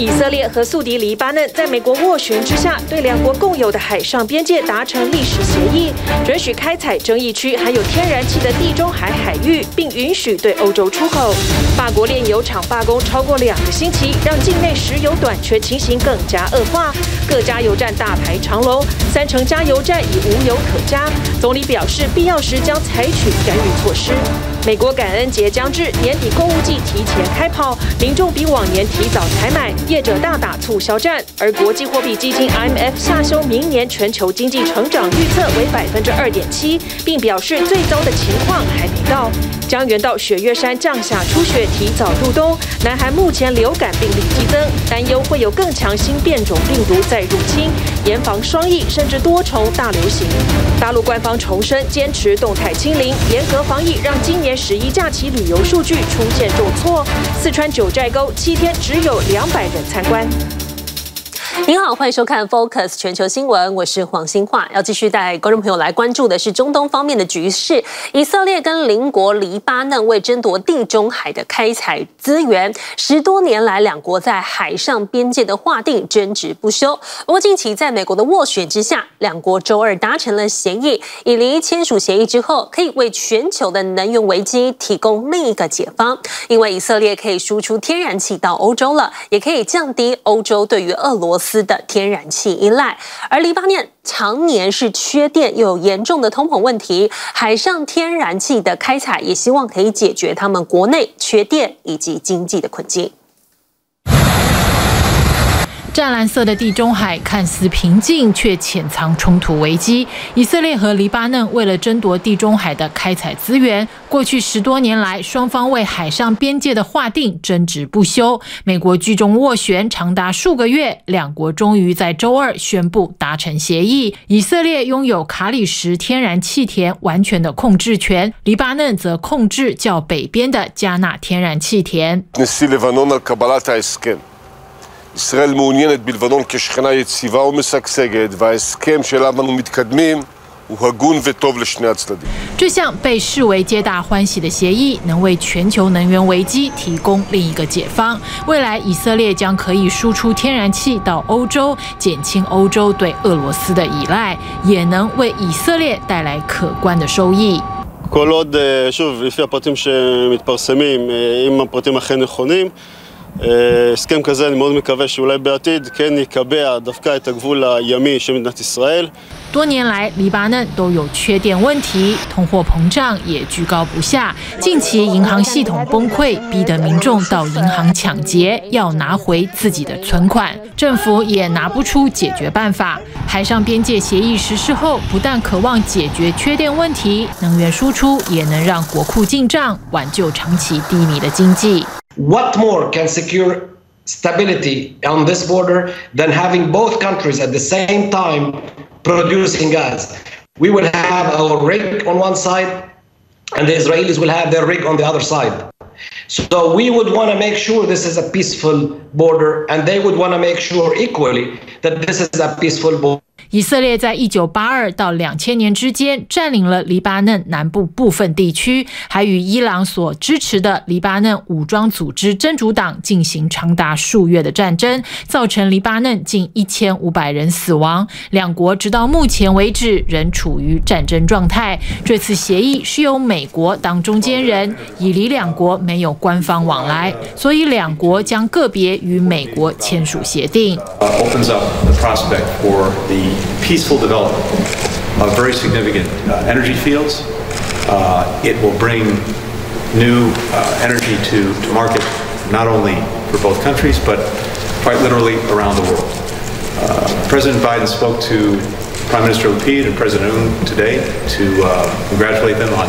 以色列和宿敌黎巴嫩在美国斡旋之下，对两国共有的海上边界达成历史协议，准许开采争议区含有天然气的地中海海域，并允许对欧洲出口。法国炼油厂罢工超过两个星期，让境内石油短缺情形更加恶化，各加油站大排长龙，三成加油站已无油可加。总理表示，必要时将采取干预措施。美国感恩节将至，年底购物季提前开跑，民众比往年提早采买，业者大打促销战。而国际货币基金 IMF 下修明年全球经济成长预测为百分之二点七，并表示最糟的情况还没到。江原道雪岳山降下初雪，提早入冬。南韩目前流感病例激增，担忧会有更强新变种病毒再入侵，严防双疫甚至多重大流行。大陆官方重申坚持动态清零，严格防疫，让今年。十一假期旅游数据出现重挫，四川九寨沟七天只有两百人参观。您好，欢迎收看 Focus 全球新闻，我是黄欣樺，要继续带观众朋友来关注的是中东方面的局势。以色列跟邻国黎巴嫩为争夺地中海的开采资源，十多年来两国在海上边界的划定争执不休。不过近期在美国的斡旋之下，两国周二达成了协议，以黎签署协议之后，可以为全球的能源危机提供另一个解方，因为以色列可以输出天然气到欧洲了，也可以降低欧洲对于俄罗斯斯。的天然气依赖，而黎巴嫩常年是缺电有严重的通膨问题，海上天然气的开采也希望可以解决他们国内缺电以及经济的困境。湛蓝色的地中海看似平静，却潜藏冲突危机。以色列和黎巴嫩为了争夺地中海的开采资源，过去十多年来，双方为海上边界的划定争执不休。美国居中斡旋长达数个月，两国终于在周二宣布达成协议。以色列拥有卡里什天然气田完全的控制权，黎巴嫩则控制较北边的加纳天然气田。这项被视为皆大欢喜的协议，能为全球能源危机提供另一个解方。未来以色列将可以输出天然气到欧洲，减轻欧洲对俄罗斯的依赖，也能为以色列带来可观的收益。多年来，黎巴嫩都有缺电问题，通货膨胀也居高不下。近期银行系统崩溃，逼得民众到银行抢劫，要拿回自己的存款。政府也拿不出解决办法。海上边界协议实施后，不但渴望解决缺电问题，能源输出也能让国库进账，挽救长期低迷的经济。What more can secure stability on this border than having both countries at the same time producing gas? We will have our rig on one side, and the Israelis will have their rig on the other side. So we would want to make sure this is a peaceful border, and they would want to make sure equally that this is a peaceful border. 以色列在一九八二到两千年之间占领了黎巴嫩南部部分地区，还与伊朗所支持的黎巴嫩武装组织真主党进行长达数月的战争，造成黎巴嫩近一千五百人死亡。两国直到目前为止仍处于战争状态。这次协议是由美国当中间人，以黎两国没有官方往来，所以两国将个别与美国签署协定。Peaceful development of very significant uh, energy fields. Uh, it will bring new uh, energy to market, not only for both countries, but quite literally around the world. President Biden spoke to Prime Minister Lapid and President Un today to congratulate them on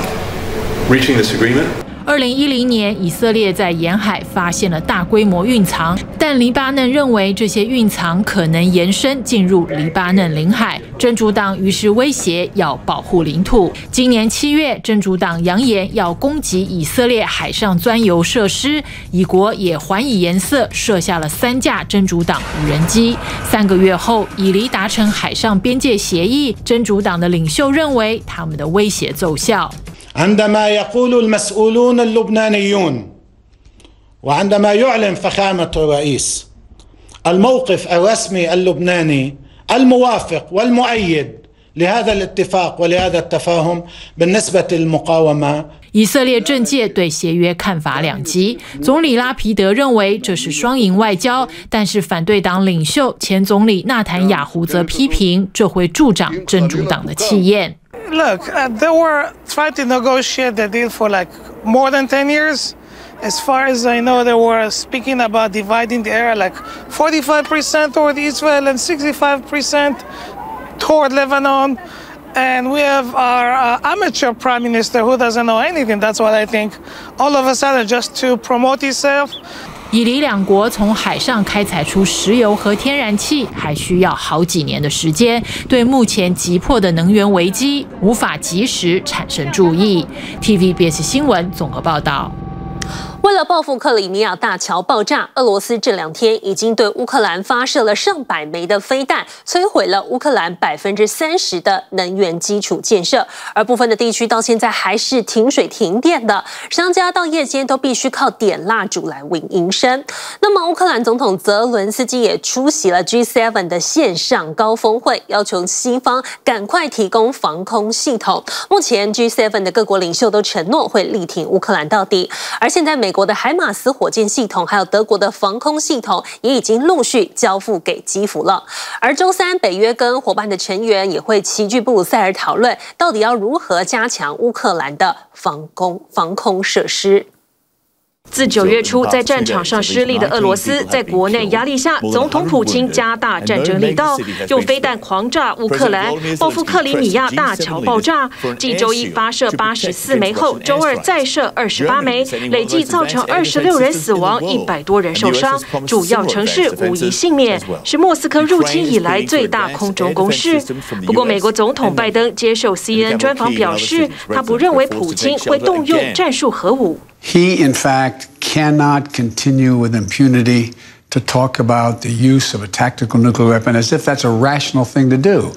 reaching this agreement. 二零一零年，以色列在沿海发现了大规模蕴藏，但黎巴嫩认为这些蕴藏可能延伸进入黎巴嫩领海，真主党于是威胁要保护领土。今年七月，真主党扬言要攻击以色列海上钻油设施，以国也还以颜色，射下了三架真主党无人机。三个月后，以黎达成海上边界协议，真主党的领袖认为他们的威胁奏效。عندما يقول المسؤولون اللبنانيون وعندما يعلن فخامة الرئيس الموقف الرسمي اللبناني الموافق والمؤيد لهذا الاتفاق ولهذا التفاهم بالنسبة للمقاومة 以色列政界对协约看法两极，总理拉皮德认为这是双赢外交，但是反对党领袖前总理纳坦雅胡则批评这会助长真主党的气焰。 Look, they were trying to negotiate the deal for like more than ten years. As far as I know, they were speaking about dividing the area like 45% toward Israel and 65% toward Lebanon. And we have our uh, amateur prime minister who doesn't know anything. That's what I think. All of a sudden, just to promote himself. 以黎两国从海上开采出石油和天然气，还需要好几年的时间，对目前急迫的能源危机无法及时产生注意。TVBS 新闻综合报道。为了报复克里米亚大桥爆炸，俄罗斯这两天已经对乌克兰发射了上百枚的飞弹，摧毁了乌克兰百分之三十的能源基础建设，而部分的地区到现在还是停水停电的，商家到夜间都必须靠点蜡烛来稳营生。那么，乌克兰总统泽伦斯基也出席了 G7 的线上高峰会，要求西方赶快提供防空系统。目前，G7 的各国领袖都承诺会力挺乌克兰到底，而现在美。美国的海马斯火箭系统，还有德国的防空系统，也已经陆续交付给基辅了。而周三，北约跟伙伴的成员也会齐聚布鲁塞尔讨论，到底要如何加强乌克兰的防空防空设施。自九月初在战场上失利的俄罗斯，在国内压力下，总统普京加大战争力道，用飞弹狂炸乌克兰，报复克里米亚大桥爆炸。继周一发射八十四枚后，周二再射二十八枚，累计造成二十六人死亡，一百多人受伤，主要城市无一幸免，是莫斯科入侵以来最大空中攻势。不过，美国总统拜登接受 CNN 专访表示，他不认为普京会动用战术核武。He, in fact, cannot continue with impunity to talk about the use of a tactical nuclear weapon as if that's a rational thing to do.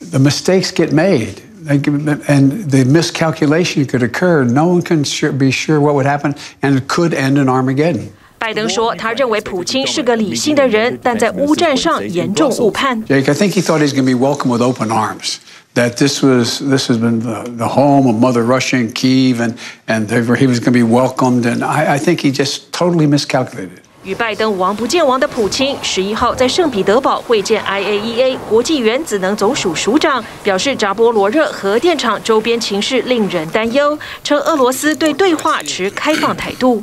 The mistakes get made, and the miscalculation could occur. No one can be sure what would happen, and it could end in Armageddon. 拜登说，他认为普京是个理性的人，但在乌战上严重误判。Jake, I think he thought he's going to be welcomed with open arms. That this was this has been the, the home of Mother Russia and Kiev, and and he was going to be welcomed. And I, I think he just totally miscalculated. 与拜登王不见王的普京，十一号在圣彼得堡会见 IAEA 国际原子能总署署长，表示扎波罗热核电厂周边情势令人担忧，称俄罗斯对对话持开放态度。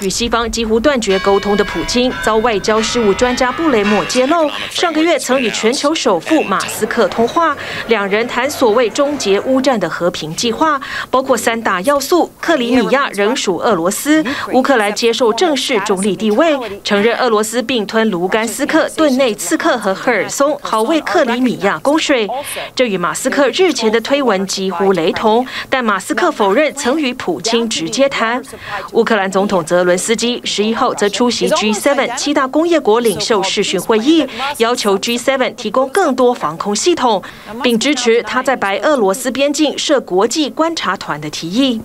与西方几乎断绝沟通的普京，遭外交事务专家布雷默揭露，上个月曾与全球首富马斯克通话，两人谈所谓终结乌战的和平计划，包括三大要素：克里米亚仍属俄罗斯，乌克兰接受正式中立地位，承认俄罗斯并吞卢甘斯克、顿内茨克和赫尔松，好为克里米亚供水。这与马斯克日前的推文几乎雷同，但马斯克否认曾。与普京直接谈。乌克兰总统泽伦斯基十一号则出席 G7 七大工业国领袖视讯会议，要求 G7 提供更多防空系统，并支持他在白俄罗斯边境设国际观察团的提议。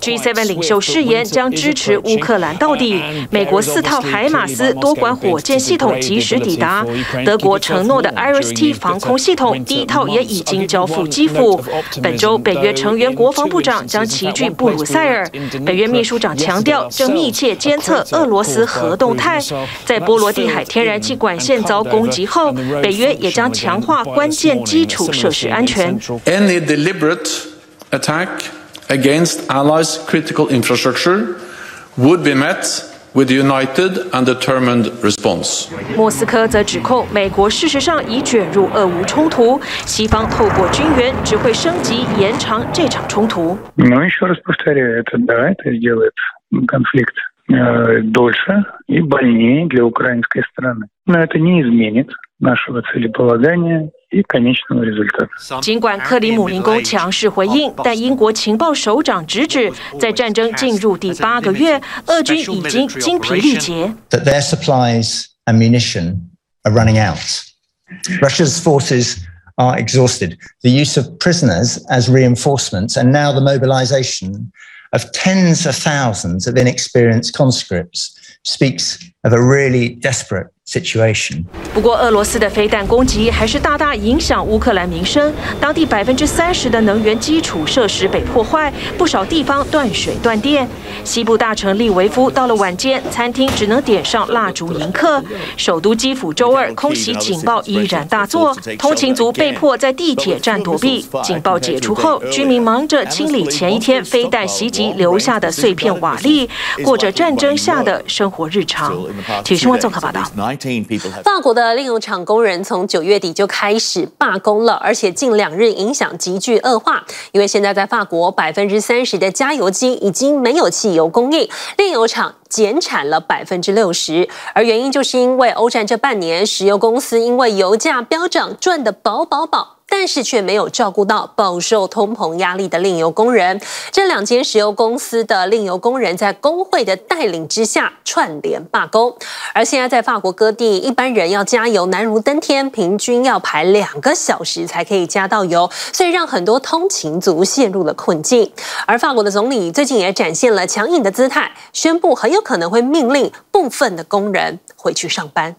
G7 领袖誓言将支持乌克兰到底。美国四套海马斯多管火箭系统及时抵达。德国承诺的 IRST 防空系统第一套也已经交付基辅。本周，北约成员国防部长将齐聚布鲁塞尔。北约秘书长强调，正密切监测俄罗斯核动态。在波罗的海天然气管线遭攻击后，北约也将强化关键 基础设施安全。Any deliberate attack against allies' critical infrastructure would be met with a united and determined response. 莫斯科则指控美国事实上已卷入俄乌冲突，西方透过军援只会升级延长这场冲突。Но еще раз повторяю, это да, это сделает конфликт дольше и больнее для украинской стороны. Но это не изменит нашего целеполагания и конечного результата. 尽管克里姆林宫强势回应，但英国情报首长直指，在战争进入第八个月，俄军已经精疲力竭。That their supplies and munition are running out. Russia's forces are exhausted. The use of prisoners as reinforcements and now the mobilization of tens of thousands of inexperienced conscripts speaks of a really desperate situation. 不过，俄罗斯的飞弹攻击还是大大影响乌克兰民生，当地百分之三十的能源基础设施被破坏，不少地方断水断电。西部大城利维夫到了晚间，餐厅只能点上蜡烛迎客。首都基辅周二空袭警报依然大作，通勤族被迫在地铁站躲避。警报解除后，居民忙着清理前一天飞弹袭击留下的碎片瓦砾，过着战争下的生活日常。体育新闻综合报道。法国的炼油厂工人从九月底就开始罢工了，而且近两日影响急剧恶化，因为现在在法国百分之三十的加油机已经没有汽油供应，炼油厂减产了百分之六十，而原因就是因为欧战这半年，石油公司因为油价飙涨赚得饱饱饱。但是却没有照顾到饱受通膨压力的炼油工人。这两间石油公司的炼油工人在工会的带领之下串联罢工。而现在在法国各地，一般人要加油难如登天，平均要排两个小时才可以加到油，所以让很多通勤族陷入了困境。而法国的总理最近也展现了强硬的姿态，宣布很有可能会命令部分的工人回去上班。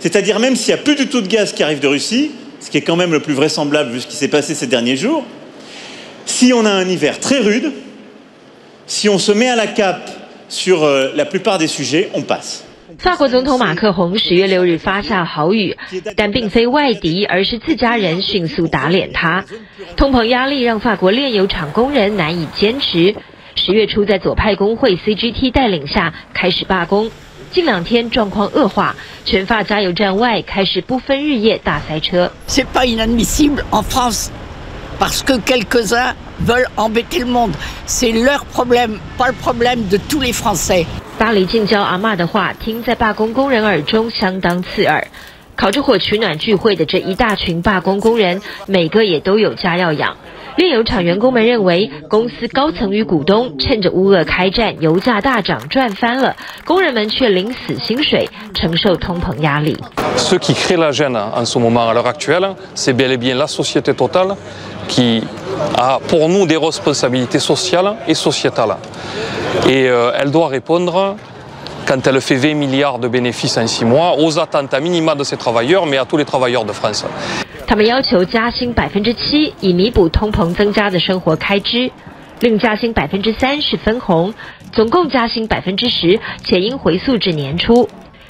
C'est-à-dire même s'il n'y a plus du tout de gaz qui arrive de Russie, ce qui est quand même le plus vraisemblable vu ce qui s'est passé ces derniers jours, si on a un hiver très rude, si on se met à la cape sur la plupart des sujets, on passe. 法国总统马克宏十月六日发下豪语，但并非外敌，而是自家人迅速打脸他。通膨压力让法国炼油厂工人难以坚持，十月初在左派工会 CGT 带领下开始罢工。 近两天状况恶化，全法加油站外开始不分日夜大塞车。C'est pas inadmissible en France, parce que quelques-uns veulent embêter le monde. C'est leur problème, pas le problème de tous les Français. 巴黎近郊阿嬷的话听在罢工工人耳中相当刺耳。烤着火取暖聚会的这一大群罢工工人，每个也都有家要养。炼油厂员工们认为，公司高层与股东趁着乌俄开战、油价大涨赚翻了，工人们却领死薪水，承受通膨压力。Ce qui crée la gêne en ce moment à l'heure actuelle, c'est bel et bien la société Total qui a pour nous des responsabilités sociales et sociétales. Et elle doit répondre quand elle fait 20 milliards de bénéfices en six mois aux attentes à minima de ses travailleurs, mais à tous les travailleurs de France. 他们要求加薪百分之七，以弥补通膨增加的生活开支；另加薪百分之三是分红，总共加薪百分之十，且应回溯至年初。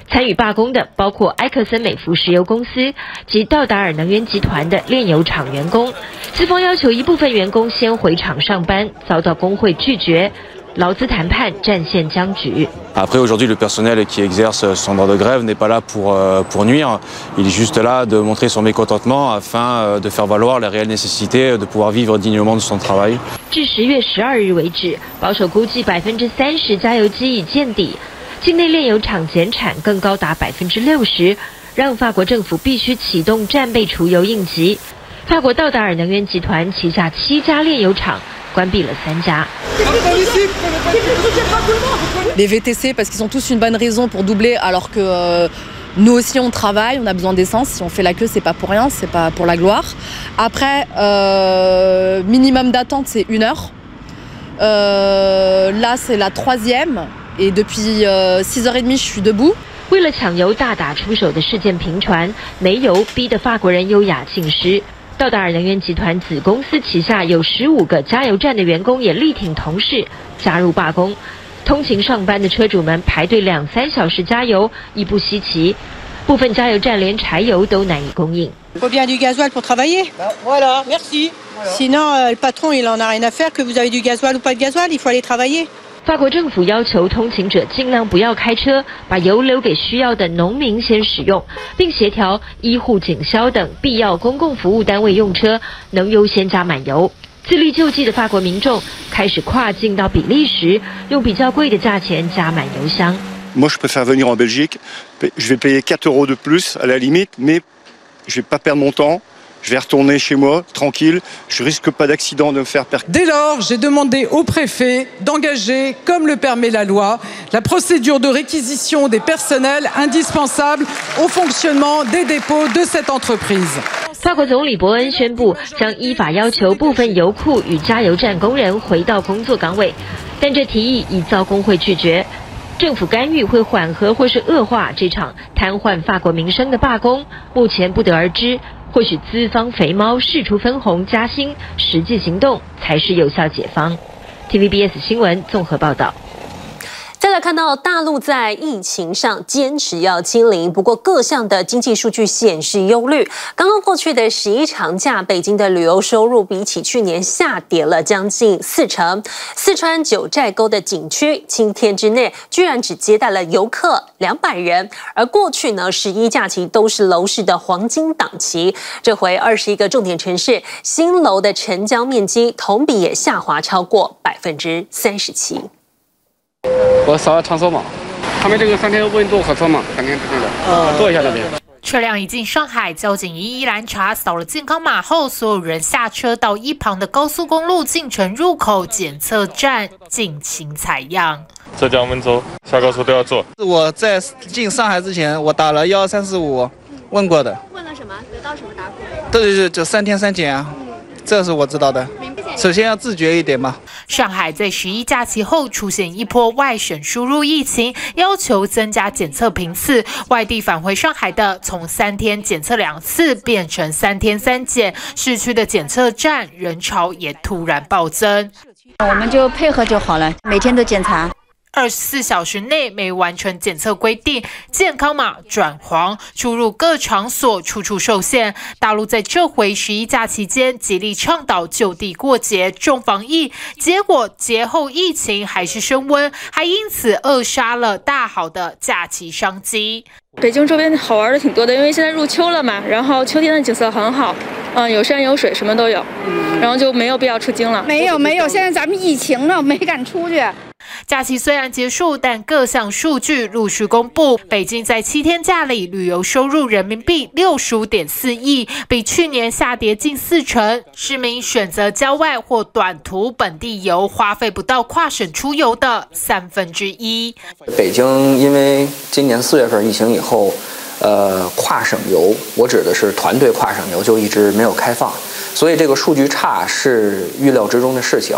参与罢工的包括埃克森美孚石油公司及道达尔能源集团的炼油厂员工。资方要求一部分员工先回厂上班，遭到工会拒绝。劳资谈判战线僵局。Après, aujourd'hui, le personnel qui exerce son droit de grève n'est pas là pour, pour nuire. Il est juste là de montrer son mécontentement afin de faire valoir la réelle nécessité de pouvoir vivre dignement de son travail. 至十月十二日为止，保守估计百分之三十加油机已见底，境内炼油厂减产更高达百分之六十，让法国政府必须启动战备储油应急。法国道达尔能源集团旗下七家炼油厂。关闭了三家。Les VTC parce qu'ils ont tous une bonne raison pour doubler alors que euh, nous aussi on travaille, on a besoin d'essence. Si on fait la queue, c'est pas pour rien, c'est pas pour la gloire. Après, euh, minimum d'attente c'est une heure. Euh, là c'est la troisième et depuis euh, 6h30 je suis debout. 为了抢油大打出手的事件频传，没油逼得法国人优雅尽失。 道达尔能源集团子公司旗下有十五个加油站的员工也力挺同事加入罢工，通勤上班的车主们排队两三小时加油亦不稀奇，部分加油站连柴油都难以供应。faut bien du gasoil pour travailler. Voilà, merci. Sinon, le patron il en a rien à faire que vous avez du gasoil ou pas de gasoil, il faut aller travailler. 法国政府要求通勤者尽量不要开车，把油留给需要的农民先使用，并协调医护、警消等必要公共服务单位用车能优先加满油。自力救济的法国民众开始跨境到比利时，用比较贵的价钱加满油箱。moi je préfère venir en Belgique. Je vais payer 4 euros de plus à la limite, mais je vais pas perdre mon temps. Je vais retourner chez moi, tranquille. Je risque pas d'accident de me faire percuter. Dès lors, j'ai demandé au préfet d'engager, comme le permet la loi, la procédure de réquisition des personnels indispensables au fonctionnement des dépôts de cette entreprise. 法国总理伯恩宣布，将依法要求部分油库与加油站工人回到工作岗位，但这提议已遭工会拒绝。政府干预会缓和或是恶化这场瘫痪法国民生的罢工，目前不得而知。 或许资方肥猫试出分红加薪，实际行动才是有效解方。TVBS 新闻综合报道。再来看到大陆在疫情上坚持要清零，不过各项的经济数据显示忧虑。刚刚过去的十一长假，北京的旅游收入比起去年下跌了将近四成。四川九寨沟的景区七天之内居然只接待了游客两百人，而过去呢十一假期都是楼市的黄金档期，这回二十一个重点城市新楼的成交面积同比也下滑超过百分之三十七。我扫了场所码，他们这个三天温度核测嘛，肯定是对的。嗯，做一下那边。车辆一进上海，交警一一拦查，扫了健康码后，所有人下车到一旁的高速公路进城入口检测站进行采样。浙江温州下高速都要做。我在进上海之前，我打了幺二三四五，问过的。问了什么？得到什么答复？对对对，就三天三检啊。这是我知道的。首先要自觉一点嘛。上海在十一假期后出现一波外省输入疫情，要求增加检测频次。外地返回上海的，从三天检测两次变成三天三检。市区的检测站人潮也突然暴增。我们就配合就好了，每天都检查。二十四小时内没完成检测规定，健康码转黄，出入各场所处处受限。大陆在这回十一假期间极力倡导就地过节、重防疫，结果节后疫情还是升温，还因此扼杀了大好的假期商机。北京周边好玩的挺多的，因为现在入秋了嘛，然后秋天的景色很好，嗯，有山有水，什么都有，然后就没有必要出京了。没有没有，现在咱们疫情呢，没敢出去。假期虽然结束，但各项数据陆续公布。北京在七天假里旅游收入人民币六十五点四亿，比去年下跌近四成。市民选择郊外或短途本地游，花费不到跨省出游的三分之一。北京因为今年四月份疫情以后，呃，跨省游，我指的是团队跨省游，就一直没有开放，所以这个数据差是预料之中的事情。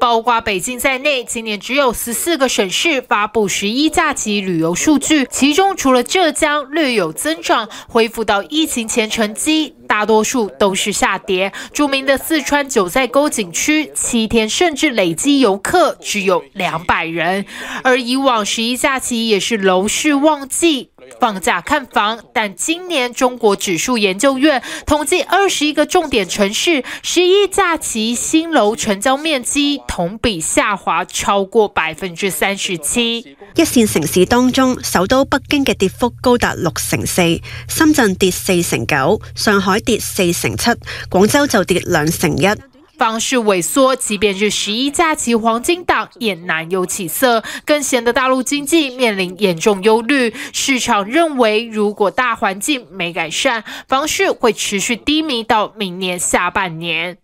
包括北京在内，今年只有十四个省市发布十一假期旅游数据，其中除了浙江略有增长，恢复到疫情前成绩，大多数都是下跌。著名的四川九寨沟景区，七天甚至累计游客只有两百人，而以往十一假期也是楼市旺季。放假看房，但今年中国指数研究院统计二十一个重点城市十一假期新楼成交面积同比下滑超过百分之三十七。一线城市当中，首都北京嘅跌幅高达六成四，深圳跌四成九，上海跌四成七，广州就跌两成一。房市萎缩，即便是十一假期黄金档也难有起色，更显得大陆经济面临严重忧虑。市场认为，如果大环境没改善，房市会持续低迷到明年下半年。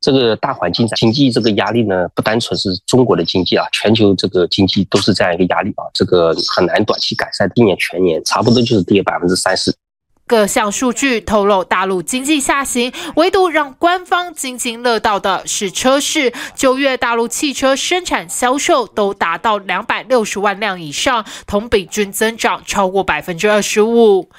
这个大环境经济这个压力呢，不单纯是中国的经济啊，全球这个经济都是这样一个压力啊，这个很难短期改善。今年全年差不多就是跌百分之三十。各项数据透露，大陆经济下行，唯独让官方津津乐道的是车市。九月大陆汽车生产销售都达到两百六十万辆以上，同比均增长超过百分之二十五。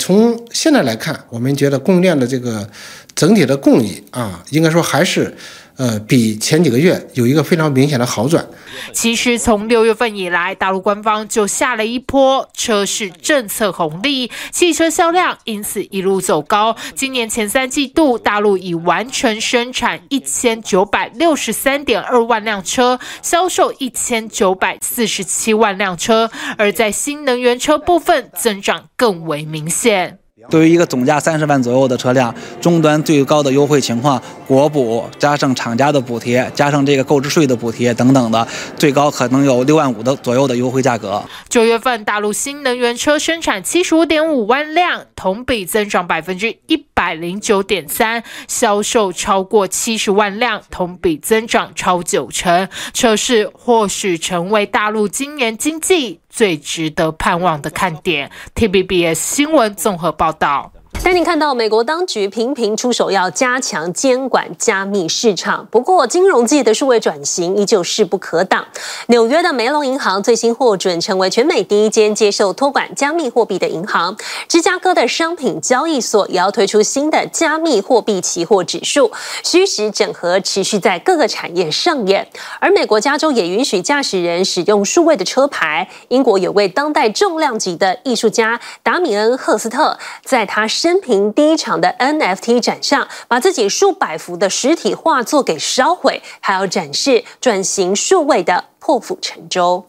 从现在来看，我们觉得供应链的这个整体的供应啊，应该说还是。呃，比前几个月有一个非常明显的好转。其实从六月份以来，大陆官方就下了一波车市政策红利，汽车销量因此一路走高。今年前三季度，大陆已完成生产一千九百六十三点二万辆车，销售一千九百四十七万辆车，而在新能源车部分增长更为明显。对于一个总价三十万左右的车辆，终端最高的优惠情况，国补加上厂家的补贴，加上这个购置税的补贴等等的，最高可能有六万五的左右的优惠价格。九月份大陆新能源车生产七十五点五万辆，同比增长百分之一百零九点三，销售超过七十万辆，同比增长超九成。车市或许成为大陆今年经济最值得盼望的看点。，T B B S 新闻综合报道。带您看到美国当局频频出手，要加强监管加密市场。不过，金融界的数位转型依旧势不可挡。纽约的梅隆银行最新获准成为全美第一间接受托管加密货币的银行。芝加哥的商品交易所也要推出新的加密货币期货指数。虚实整合持续在各个产业上演。而美国加州也允许驾驶人使用数位的车牌。英国有位当代重量级的艺术家达米恩·赫斯特，在他身生平第一场的 NFT 展上，把自己数百幅的实体画作给烧毁，还要展示转型数位的破釜沉舟。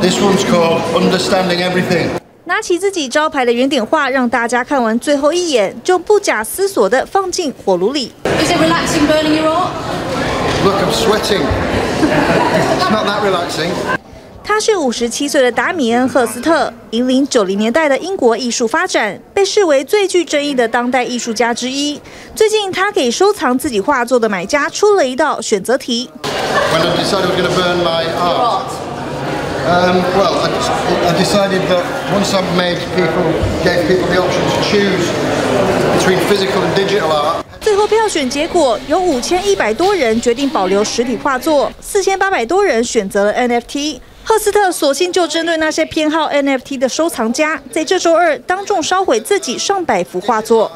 This one's called Understanding Everything。拿起自己招牌的圆点画，让大家看完最后一眼，就不假思索地放进火炉里。Is it relaxing burning your art? Look, I'm sweating. It's not that relaxing. 他是五十七岁的达米恩·赫斯特，引领九零年代的英国艺术发展，被视为最具争议的当代艺术家之一。最近，他给收藏自己画作的买家出了一道选择题。最后票选结果有五千一百多人决定保留实体画作，四千八百多人选择了 NFT。赫斯特索性就针对那些偏好 NFT 的收藏家，在这周二当众烧毁自己上百幅画作。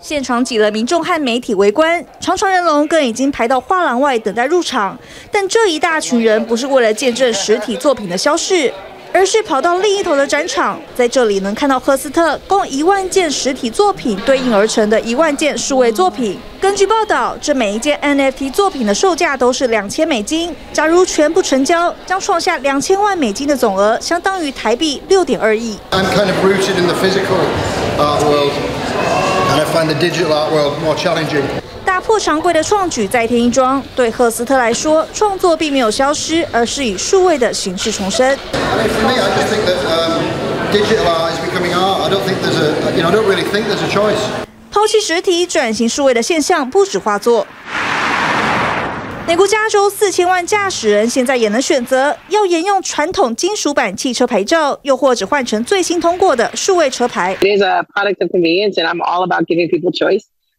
现场挤了民众和媒体围观，长长人龙更已经排到画廊外等待入场。但这一大群人不是为了见证实体作品的消逝。而是跑到另一头的展场，在这里能看到赫斯特共一万件实体作品对应而成的一万件数位作品。根据报道，这每一件 NFT 作品的售价都是两千美金。假如全部成交，将创下两千万美金的总额，相当于台币六点二亿。I'm kind of rooted in the physical art world, and I find the digital art world more challenging. 打破常规的创举再添一桩，对赫斯特来说，创作并没有消失，而是以数位的形式重生。抛弃实体转型数位的现象不止画作。美国加州四千万驾驶人现在也能选择要沿用传统金属版汽车牌照，又或者换成最新通过的数位车牌。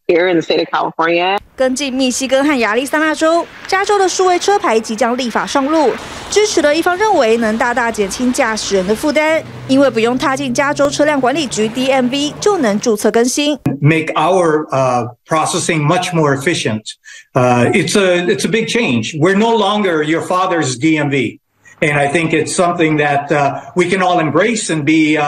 Here in the state of California. 跟进密西根和亚利桑那州，加州的数位车牌即将立法上路。支持的一方认为能大大减轻驾驶人的负担，因为不用踏进加州车辆管理局 DMV 就能注册更新。Make our uh, processing much more efficient. Uh, it's a it's a big change. We're no longer your father's DMV. And I think it's something that we can all embrace and be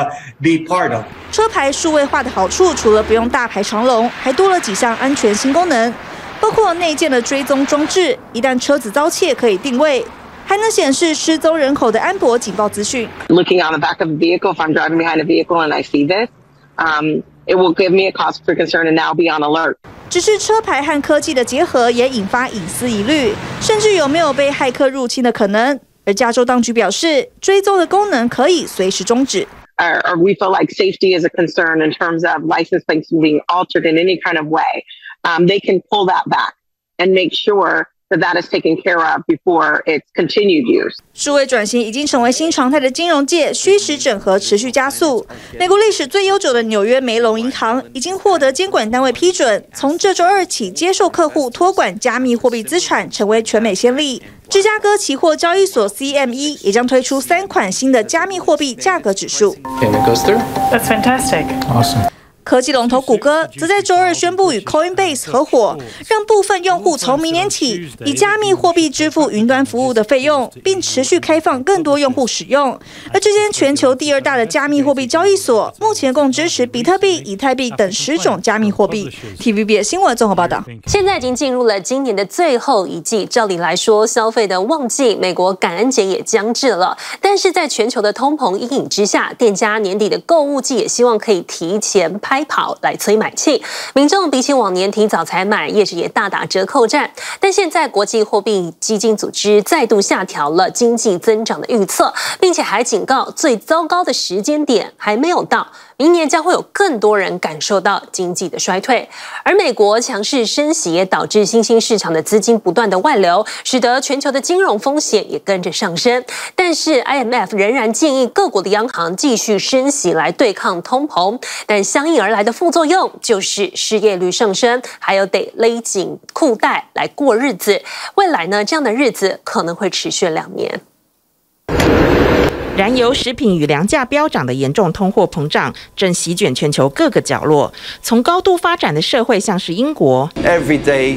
be part of. 车牌数位化的好处，除了不用大排长龙，还多了几项安全新功能，包括内建的追踪装置，一旦车子遭窃可以定位，还能显示失踪人口的安博警报资讯。Looking on the back of the vehicle, if I'm driving behind a vehicle and I see this, um, it will give me a cause for concern and now be on alert. 只是车牌和科技的结合也引发隐私疑虑，甚至有没有被骇客入侵的可能？而加州当局表示，追踪的功能可以随时终止。Or, or we feel like safety is a concern in terms of license plates being altered in any kind of way. Um, they can pull that back and make sure that that is taken care of before its continued use. 数位转型已经成为新常态的金融界，虚实整合持续加速。美国历史最悠久的纽约梅隆银行已经获得监管单位批准，从这周二起接受客户托管加密货币资产，成为全美先例。芝加哥期货交易所 CME 也将推出三款新的加密货币价格指数。That's fantastic. Awesome. 科技龙头谷歌则在周二宣布与 Coinbase 合伙，让部分用户从明年起以加密货币支付云端服务的费用，并持续开放更多用户使用。而这间全球第二大的加密货币交易所，目前共支持比特币、以太币等十种加密货币。TVBS 新闻综合报道。现在已经进入了今年的最后一季，照理来说，消费的旺季，美国感恩节也将至了。但是在全球的通膨阴影之下，店家年底的购物季也希望可以提前拍开跑来催买气。民众比起往年提早采买，业者也大打折扣战。但现在国际货币基金组织再度下调了经济增长的预测，并且还警告最糟糕的时间点还没有到。明年将会有更多人感受到经济的衰退，而美国强势升息也导致新兴市场的资金不断的外流，使得全球的金融风险也跟着上升。但是 IMF 仍然建议各国的央行继续升息来对抗通膨，但相应而来的副作用就是失业率上升，还有得勒紧裤带来过日子。未来呢，这样的日子可能会持续两年。燃油、食品与粮价飙涨的严重通货膨胀正席卷全球各个角落。从高度发展的社会，像是英国，Every day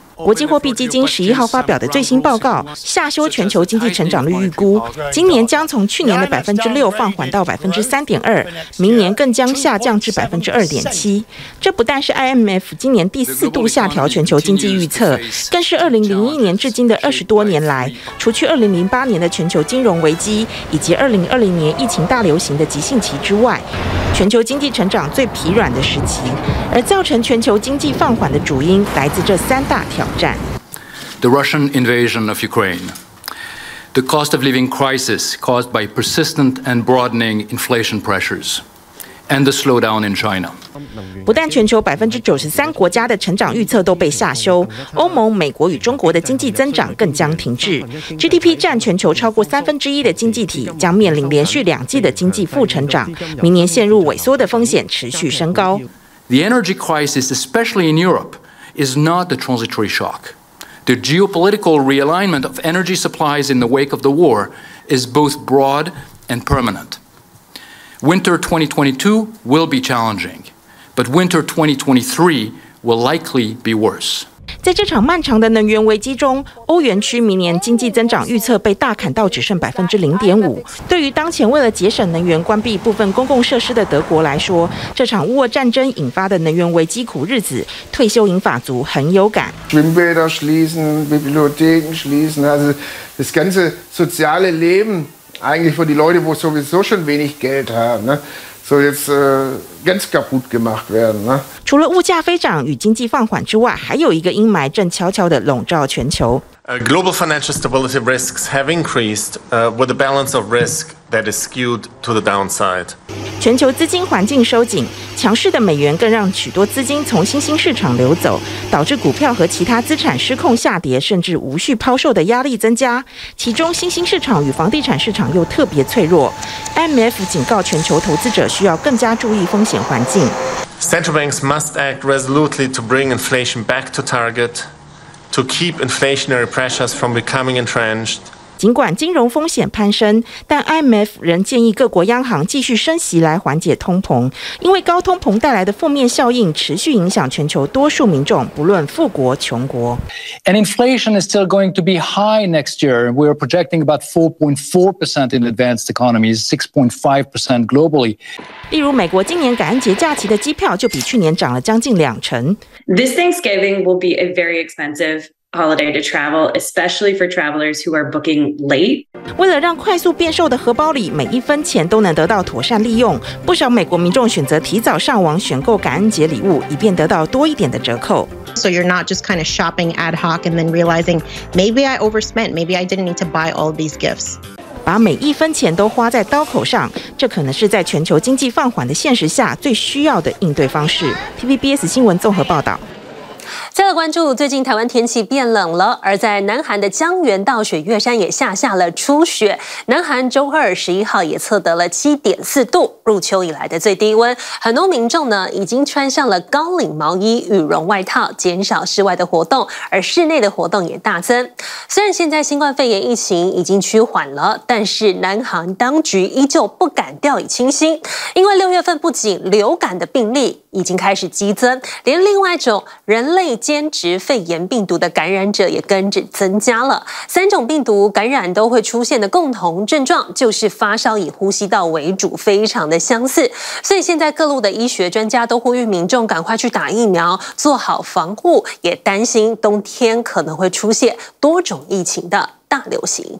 国际货币基金十一号发表的最新报告下修全球经济成长率预估，今年将从去年的百分之六放缓到百分之三点二，明年更将下降至百分之二点七。这不但是 IMF 今年第四度下调全球经济预测，更是二零零一年至今的二十多年来，除去二零零八年的全球金融危机以及二零二零年疫情大流行的急性期之外，全球经济成长最疲软的时期。而造成全球经济放缓的主因来自这三大条 战：The Russian invasion of Ukraine, the cost of living crisis caused by persistent and broadening inflation pressures, and the slowdown in China. 不但全球百分之九十三国家的成长预测都被下修，欧盟、美国与中国的经济增长更将停滞。GDP 占全球超过三分之一的经济体将面临连续两季的经济负成长，明年陷入萎缩的风险持续升高。The energy crisis, especially in Europe, is not a transitory shock. The geopolitical realignment of energy supplies in the wake of the war is both broad and permanent. Winter 2022 will be challenging, but winter 2023 will likely be worse. 在这场漫长的能源危机中，欧元区明年经济增长预测被大砍到只剩百分之零点五。对于当前为了节省能源关闭部分公共设施的德国来说，这场乌俄战争引发的能源危机苦日子，退休银发族很有感。除了物价飞涨与经济放缓之外，还有一个阴霾正悄悄地笼罩全球。Global financial stability risks have increased with the balance of risk that is skewed to the downside. 全球资金环境收紧，强势的美元更让许多资金从新兴市场流走，导致股票和其他资产失控下跌，甚至无序抛售的压力增加。其中，新兴市场与房地产市场又特别脆弱。IMF 警告全球投资者需要更加注意风险环境。Central banks must act resolutely to bring inflation back to target. To keep inflationary pressures from becoming entrenched. 尽管金融风险攀升，但 IMF 仍建议各国央行继续升息来缓解通膨，因为高通膨带来的负面效应持续影响全球多数民众，不论富国穷国。And inflation is still going to be high next year. We are projecting about 4.4% in advanced economies, 6.5% globally. 例如，美国今年感恩节假期的机票就比去年涨了将近两成。This Thanksgiving will be a very expensive holiday to travel, especially for travelers who are booking late. 为了让快速变瘦的荷包里每一分钱都能得到妥善利用，不少美国民众选择提早上网选购感恩节礼物，以便得到多一点的折扣。So you're not just kind of shopping ad hoc and then realizing maybe I overspent, maybe I didn't need to buy all these gifts. 把每一分钱都花在刀口上，这可能是在全球经济放缓的现实下最需要的应对方式。TVBS 新闻综合报道。 再来关注，最近台湾天气变冷了，而在南韩的江原道雪岳山也下下了初雪。南韩周二十一号也测得了七点四度，入秋以来的最低温。很多民众呢已经穿上了高领毛衣、羽绒外套，减少室外的活动，而室内的活动也大增。虽然现在新冠肺炎疫情已经趋缓了，但是南韩当局依旧不敢掉以轻心，因为六月份不仅流感的病例已经开始激增，连另外一种人类兼职肺炎病毒的感染者也跟着增加了。三种病毒感染都会出现的共同症状就是发烧，以呼吸道为主，非常的相似。所以现在各路的医学专家都呼吁民众赶快去打疫苗，做好防护，也担心冬天可能会出现多种疫情的大流行。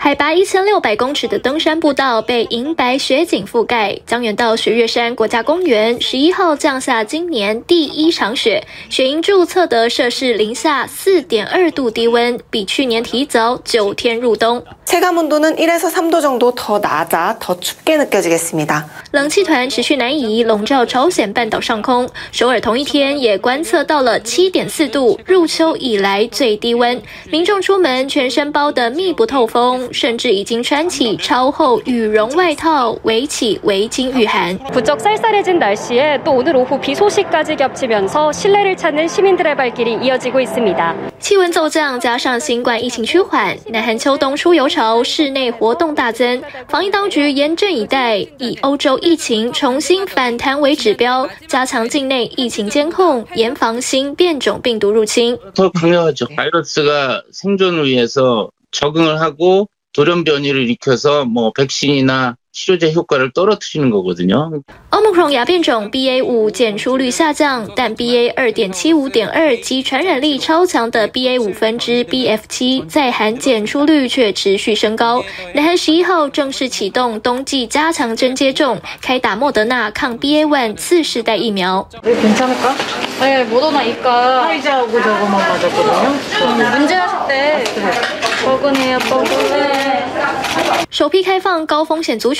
海拔一千六百公尺的登山步道被银白雪景覆盖。江原道雪岳山国家公园十一号降下今年第一场雪，雪银柱测得摄氏零下四点二度低温，比去年提早九天入冬。체감温度는1에서3도 정도 더낮아더춥게 느껴지겠습니다。冷气团持续南移，笼罩朝鲜半岛上空。首尔同一天也观测到了七点四度，入秋以来最低温。民众出门全身包得密不透风。 甚至已经穿起超厚羽绒外套，围起围巾御寒。부쩍쌀쌀해진날씨에또오늘오후비소식까지겹치면서실내를찾는시민들의발길이이어지고있습니다。气温骤降，加上新冠疫情趋缓，南韩秋冬出游潮，室内活动大增。防疫当局严阵以待，以欧洲疫情重新反弹为指标，加强境内疫情监控，严防新变种病毒入侵。더강력하죠바이러스가생존을위해서적응을하고 돌연 변이를 일으켜서 뭐 백신이나 치료제 효과를 떨어뜨리는 거거든요. Omicron 亚变种 BA 五检出率下降，但 BA 二点七五点二及传染力超强的 BA 五分支 BF 七在韩检出率却持续升高。南韩十一号正式启动冬季加强针接种，开打莫德纳抗 BA one 次世代疫苗。괜찮을까네모더나이가화이자하고저거만맞았거든요문제하실때버거네요버거首批开放高风险族群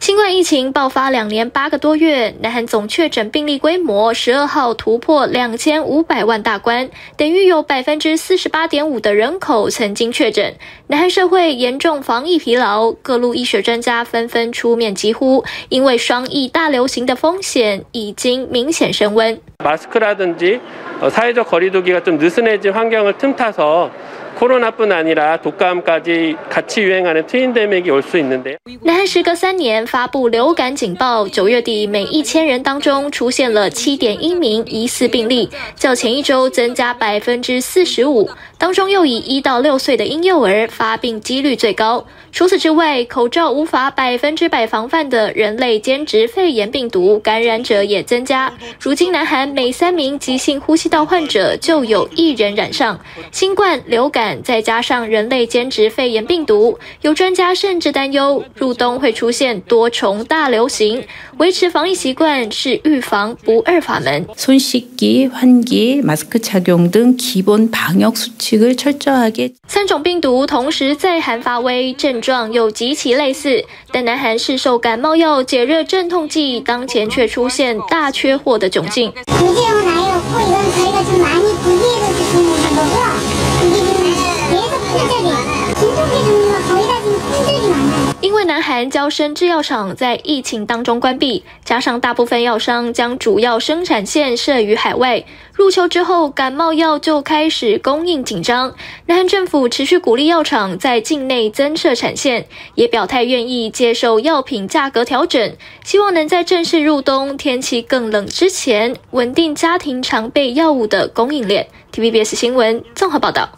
新冠疫情爆发两年八个多月，南韩总确诊病例规模十二号突破两千五百万大关，等于有百分之四十八点五的人口曾经确诊。南韩社会严重防疫疲劳，各路医学专家纷纷出面疾呼，因为双疫大流行的风险已经明显升温。마스크라든지사회적거리두기가좀느슨해진환경을틈타서 코로나뿐아니라독감까지같이유행하는트윈데믹이올수있는 데。 南韩时隔三年发布流感警报，九月底每一千人当中出现了七点一名疑似病例，较前一周增加百分之四十五。当中又以一到六岁的婴幼儿发病几率最高。除此之外，口罩无法百分之百防范的人类兼职肺炎病毒感染者也增加。如今南韩每三名急性呼吸道患者就有一人染上新冠流感。再加上人类间质肺炎病毒。有专家甚至担忧，入冬会出现多重大流行。维持防疫习惯是预防不二法门。손씻기、换季、마스크착용等基本防疫措施。三种病毒同时在韩发威，症状又极其类似，但南韩市售感冒药、解热镇痛剂当前却出现大缺货的窘境。 因为南韩娇生制药厂在疫情当中关闭，加上大部分药商将主要生产线设于海外，入秋之后感冒药就开始供应紧张。南韩政府持续鼓励药厂在境内增设产线，也表态愿意接受药品价格调整，希望能在正式入冬、天气更冷之前，稳定家庭常备药物的供应链。TVBS 新闻综合报道。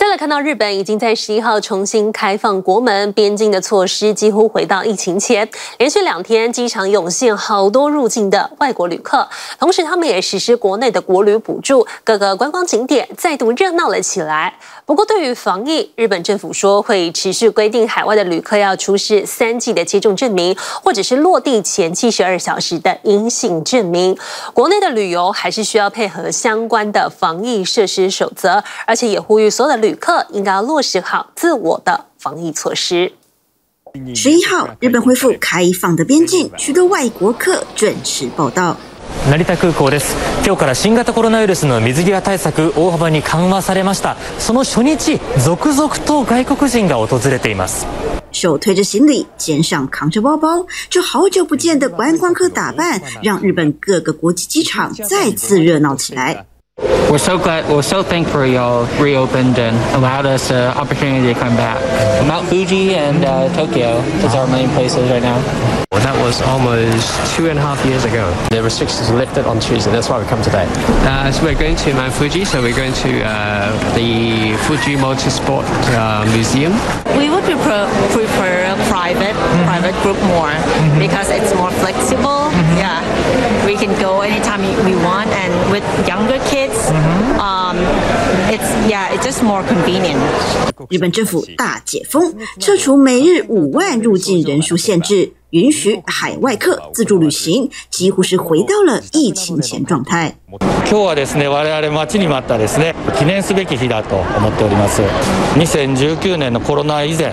再来看到日本已经在十一号重新开放国门，边境的措施几乎回到疫情前，连续两天机场涌现好多入境的外国旅客，同时他们也实施国内的国旅补助，各个观光景点再度热闹了起来。不过对于防疫，日本政府说会持续规定海外的旅客要出示三剂的接种证明，或者是落地前七十二小时的阴性证明。国内的旅游还是需要配合相关的防疫设施守则，而且也呼吁所有的旅。旅客应该要落实好自我的防疫措施。十一号，日本恢复开放的边境，许多外国客准时报到。成田空港です。今日から新型コロナウイルスの水际対策大幅に缓和されました。その初日，続々と外国人が访れています。手推着行李，肩上扛着包包，这好久不见的观光客打扮，让日本各个国际机场再次热闹起来。 We're so glad, we're so thankful y'all reopened and allowed us an opportunity to come back. Mount Fuji and uh, Tokyo is our main places right now. Well, that was almost two and a half years ago. The restrictions were lifted on Tuesday. That's why we come today. Uh, so we're going to Mount Fuji. So we're going to uh, the Fuji Multisport uh, Museum. We would prefer, prefer private, mm-hmm. private group more mm-hmm. because it's more flexible. Mm-hmm. Yeah, we can go anytime we want, and with younger kids, um, it's yeah, it's just more convenient. 日本政府大解封，撤除每日五万入境人数限制。允许海外客自助旅行，几乎是回到了疫情前状态。今日はですね、我々待ちに待ったですね、记念すべき日だと思っております。2019年のコロナ以前、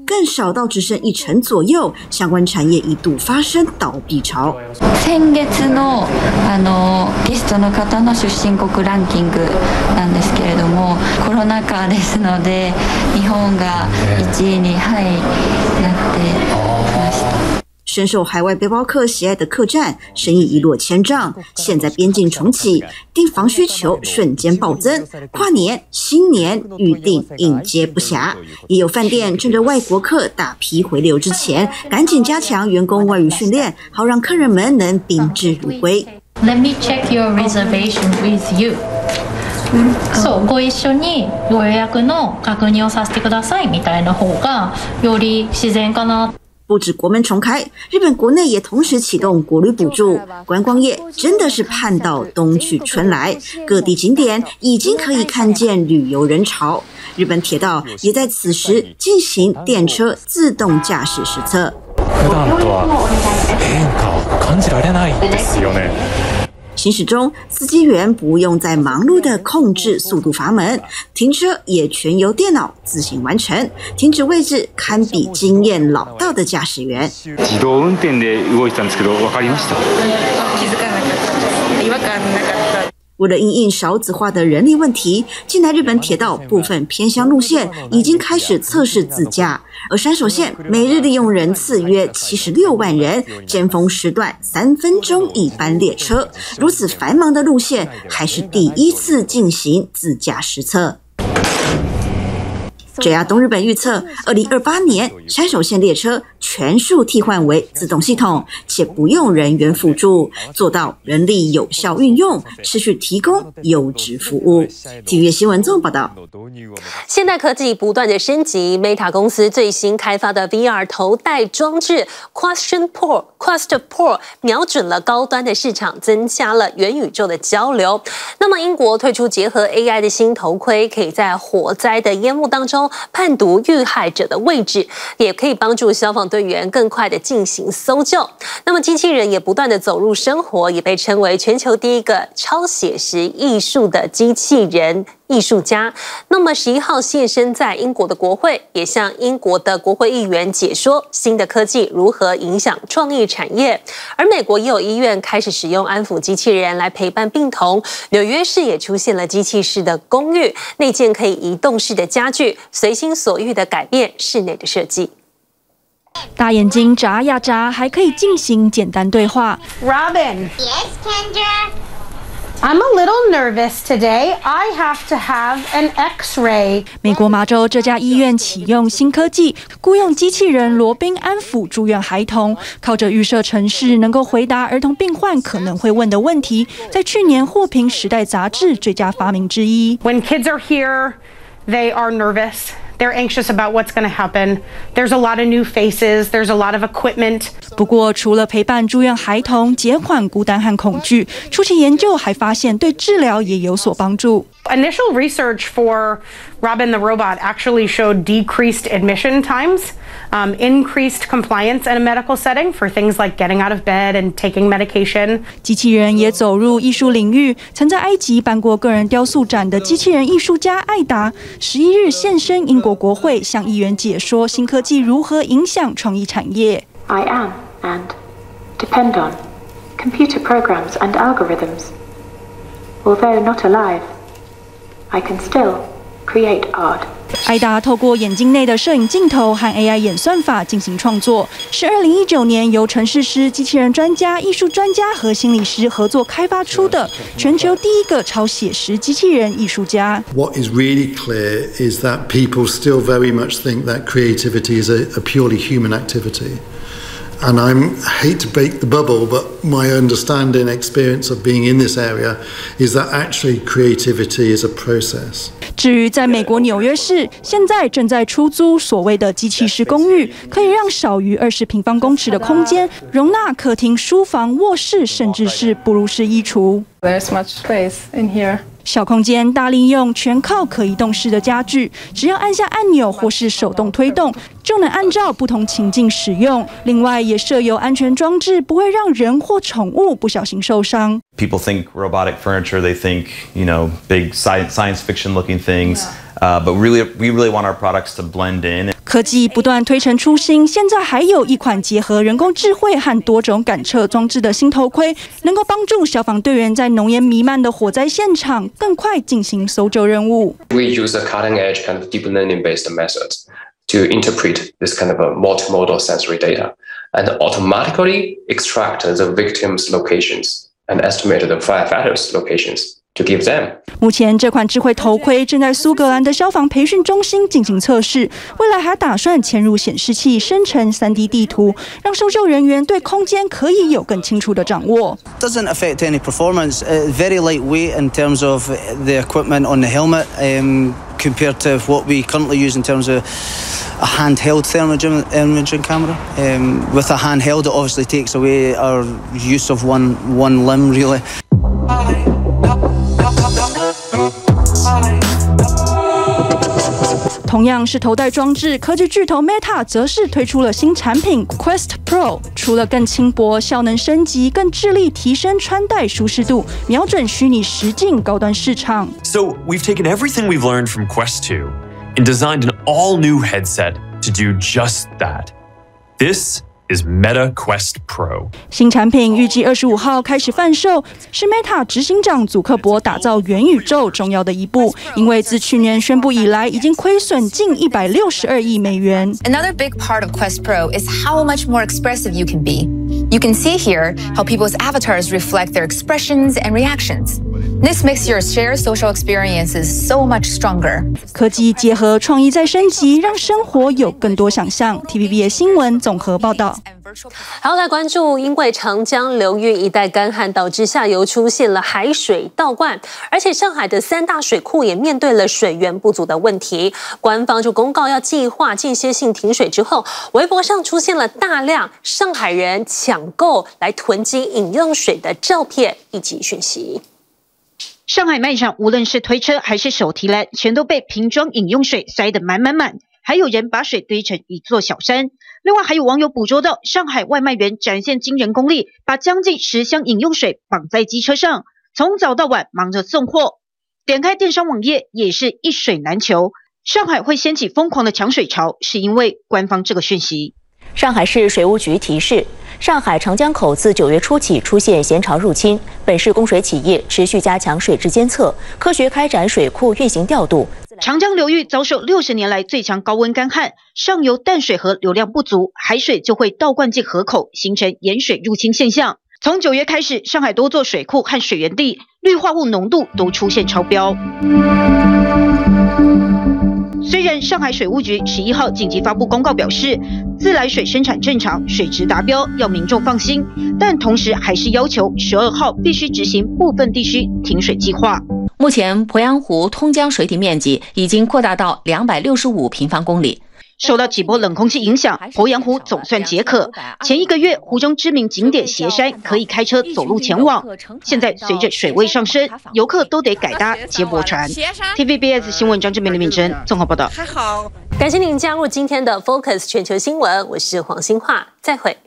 更少到只剩一成左右，相关产业一度发生倒闭潮。先月のあのゲストの方の出身国ランキングなんですけれども、コロナ祸ですので日本が1位にはいなって。 深受海外背包客喜爱的客栈，生意一落千丈。现在边境重启，订房需求瞬间暴增，跨年、新年预订应接不暇。也有饭店趁着外国客大批回流之前，赶紧加强员工外语训练，好让客人们能宾至如归。Let me check your reservation with you. そう、ご一绪にご予约の确认をさせてくださいみたいな方がより自然かな。 不止国门重开，日本国内也同时启动国旅补助，观光业真的是盼到冬去春来，各地景点已经可以看见旅游人潮。日本铁道也在此时进行电车自动驾驶实测。行驶中，司机员不用再忙碌地控制速度阀门，停车也全由电脑自行完成。停止位置堪比经验老道的驾驶员。自动运転で动いてたんですけど、わかりました？ 为了应应少子化的人力问题，近来日本铁道部分偏乡路线已经开始测试自驾。而山手线每日利用人次约七十六万人，尖峰时段三分钟一班列车，如此繁忙的路线还是第一次进行自驾实测。JR 东日本预测，二零二八年山手线列车全数替换为自动系统，且不用人员辅助，做到人力有效运用，持续提供优质服务。体育新闻综报道。现代科技不断的升级，Meta 公司最新开发的 VR 头戴装置 Question Pro Quest Pro 瞄准了高端的市场，增加了元宇宙的交流。那么英国推出结合 AI 的新头盔，可以在火灾的烟雾当中。判读遇害者的位置，也可以帮助消防队员更快的进行搜救。那么机器人也不断的走入生活，也被称为全球第一个超写实艺术的机器人。艺术家，那么十一号现身在英国的国会，也向英国的国会议员解说新的科技如何影响创意产业。而美国也有医院开始使用安抚机器人来陪伴病童。纽约市也出现了机器式的公寓，内建可以移动式的家具，随心所欲的改变室内的设计。大眼睛眨呀眨，还可以进行简单对话。Robin. Yes, Kendra. I'm a little nervous today. I have to have an X-ray. 美国麻州这家医院启用新科技，雇用机器人罗宾安抚住院孩童，靠着预设程式能够回答儿童病患可能会问的问题，在去年获评《时代》杂志最佳发明之一。When kids are here, they are nervous. They're anxious about what's going to happen. There's a lot of new faces. There's a lot of equipment. 不过，除了陪伴住院孩童，减缓孤单和恐惧，初期研究还发现对治疗也有所帮助。Initial research for Robin the robot actually showed decreased admission times, um, increased compliance in a medical setting for things like getting out of bed and taking medication. 机器人也走入艺术领域，曾在埃及办过个人雕塑展的机器人艺术家艾达，十一日现身英国国会，向议员解说新科技如何影响创意产业。I am and depend on computer programs and algorithms. Although not alive. I can still create art. 艾达透过眼睛内的摄影镜头和 AI 演算法进行创作，是二零一九年由城市师、机器人专家、艺术专家和心理师合作开发出的全球第一个超写实机器人艺术家。What is really clear is that people still very much think that creativity is a, a purely human activity. And I hate to break the bubble, but my understanding experience of being in this area is that actually creativity is a process. 至于在美国纽约市，现在正在出租所谓的机器式公寓，可以让少于二十平方公尺的空间容纳客厅、书房、卧室，甚至是哺乳室衣橱。There's much space in here. 小空间大利用，全靠可移动式的家具，只要按下按钮或是手动推动，就能按照不同情境使用。另外也设有安全装置，不会让人或宠物不小心受伤。People think robotic furniture, they think, you know, big science science fiction looking things. Uh, but really, we really want our products to blend in. 科技不断推陈出新，现在还有一款结合人工智慧和多种感测装置的新头盔，能够帮助消防队员在浓烟弥漫的火灾现场更快进行搜救任务。We use a cutting-edge kind of deep learning-based methods to interpret this kind of a multimodal sensory data and automatically extract the victim's locations and estimate the firefighters' locations. To give them. 目前这款智慧头盔正在苏格兰的消防培训中心进行测试，未来还打算嵌入显示器，生成 3D 地图，让搜救人员对空间可以有更清楚的掌握。Doesn't affect any performance. Very lightweight in terms of the equipment on the helmet, um, compared to what we currently use in terms of a handheld thermal imaging camera. Um, with a handheld, it obviously takes away our use of one one limb, really. 同样是头戴装置，科技巨头 Meta 则是推出了新产品 Quest Pro，除了更轻薄、效能升级，更致力提升穿戴舒适度，瞄准虚拟实境高端市场。So we've taken everything we've learned from Quest 2 and designed an all-new headset to do just that. This is Meta Quest Pro。新产品预计二十五号开始贩售，是 Meta 执行长祖克伯打造元宇宙重要的一步。因为自去年宣布以来，已经亏损近一百六十二亿美元。Another big part of Quest Pro is how much more expressive you can be. You can see here how people's avatars reflect their expressions and reactions. This makes your shared social experiences so much stronger. 科技结合创意再升级，让生活有更多想象。TVBS 新闻综合报道。好，来关注，因为长江流域一带干旱，导致下游出现了海水倒灌，而且上海的三大水库也面对了水源不足的问题。官方就公告要计划间歇性停水之后，微博上出现了大量上海人抢购来囤积饮用水的照片以及讯息。上海卖场无论是推车还是手提篮，全都被瓶装饮用水塞得满满满，还有人把水堆成一座小山。另外，还有网友捕捉到上海外卖员展现惊人功力，把将近十箱饮用水绑在机车上，从早到晚忙着送货。点开电商网页，也是一水难求。上海会掀起疯狂的抢水潮，是因为官方这个讯息。上海市水务局提示，上海长江口自九月初起出现咸潮入侵，本市供水企业持续加强水质监测，科学开展水库运行调度。长江流域遭受六十年来最强高温干旱，上游淡水河流量不足，海水就会倒灌进河口，形成盐水入侵现象。从九月开始，上海多座水库和水源地氯化物浓度都出现超标。虽然上海水务局十一号紧急发布公告表示，自来水生产正常，水质达标，要民众放心，但同时还是要求十二号必须执行部分地区停水计划。目前鄱阳湖通江水体面积已经扩大到两百六十五平方公里。受到几波冷空气影响，鄱阳湖总算解渴。前一个月，湖中知名景点斜山可以开车走路前往，现在随着水位上升，游客都得改搭接驳船。TVBS 新闻张志明、李敏珍综合报道。好，感谢您加入今天的 Focus 全球新闻，我是黄兴化，再会。